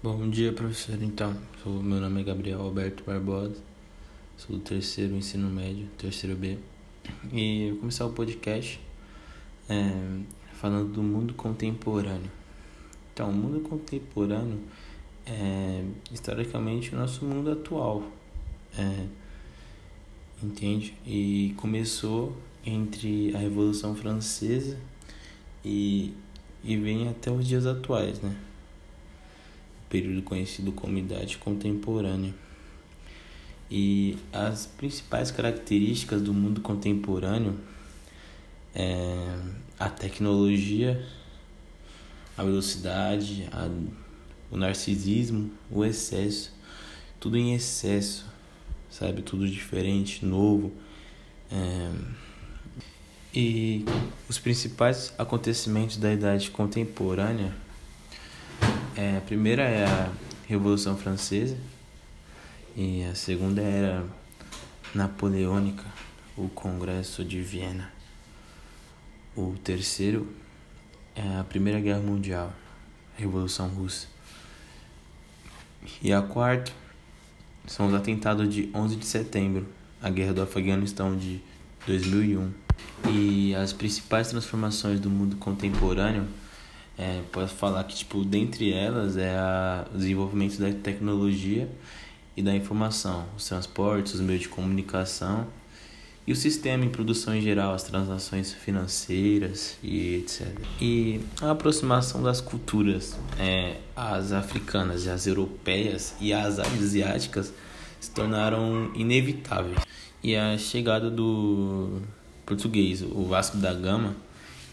Bom dia, professor. Então, sou, meu nome é Gabriel Alberto Barbosa, sou do terceiro ensino médio, terceiro B, e eu vou começar o podcast é, falando do mundo contemporâneo. Então, o mundo contemporâneo é historicamente o nosso mundo atual, é, entende? E começou entre a Revolução Francesa e, e vem até os dias atuais, né? Período conhecido como Idade Contemporânea. E as principais características do mundo contemporâneo é a tecnologia, a velocidade, a, o narcisismo, o excesso, tudo em excesso, sabe? Tudo diferente, novo. É... E os principais acontecimentos da idade contemporânea é, a primeira é a Revolução Francesa e a segunda era napoleônica, o Congresso de Viena. O terceiro é a Primeira Guerra Mundial, a Revolução Russa. E a quarta são os atentados de 11 de setembro, a Guerra do Afeganistão de 2001. E as principais transformações do mundo contemporâneo é, posso falar que, tipo, dentre elas é a, o desenvolvimento da tecnologia e da informação, os transportes, os meios de comunicação e o sistema em produção em geral, as transações financeiras e etc. E a aproximação das culturas, é, as africanas e as europeias e as asiáticas se tornaram inevitáveis. E a chegada do português, o Vasco da Gama,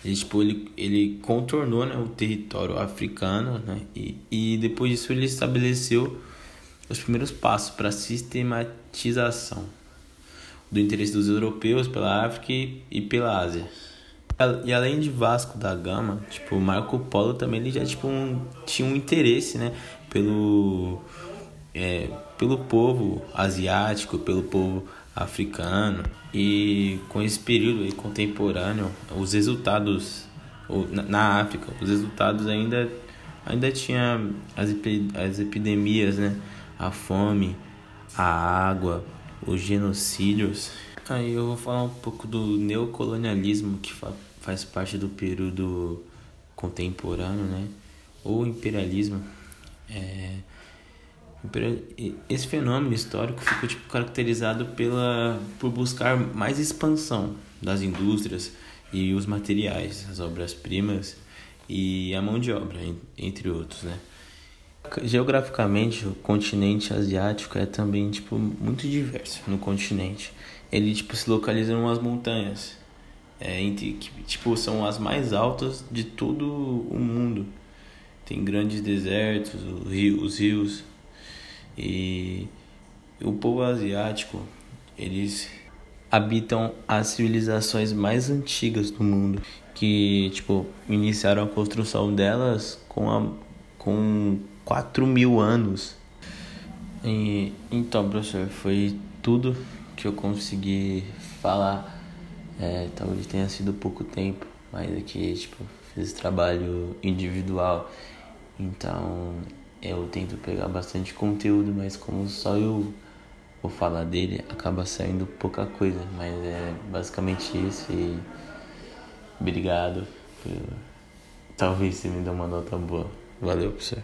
ele, tipo, ele, ele contornou né, o território africano né, e, e depois disso ele estabeleceu os primeiros passos para a sistematização do interesse dos europeus pela África e pela Ásia. E além de Vasco da Gama, tipo, Marco Polo também ele já tipo, um, tinha um interesse né, pelo, é, pelo povo asiático, pelo povo africano. E com esse período contemporâneo os resultados na África os resultados ainda ainda tinha as, as epidemias né? A fome a água os genocídios. Aí eu vou falar um pouco do neocolonialismo que fa faz parte do período contemporâneo né? Ou imperialismo. É, esse fenômeno histórico ficou tipo, caracterizado pela, por buscar mais expansão das indústrias e os materiais, as obras-primas e a mão de obra, entre outros, né? Geograficamente, o continente asiático é também tipo muito diverso no continente. Ele tipo se localiza em umas montanhas, é, entre, que tipo são as mais altas de todo o mundo. Tem grandes desertos, os rios e o povo asiático, eles habitam as civilizações mais antigas do mundo, que tipo iniciaram a construção delas com a, com 4 mil anos. E, então, professor, foi tudo que eu consegui falar. É, talvez tenha sido pouco tempo, mas aqui tipo fiz trabalho individual, então eu tento pegar bastante conteúdo, mas como só eu vou falar dele, acaba saindo pouca coisa. Mas é basicamente isso e obrigado. Por... Talvez você me dê uma nota boa. Valeu, professor.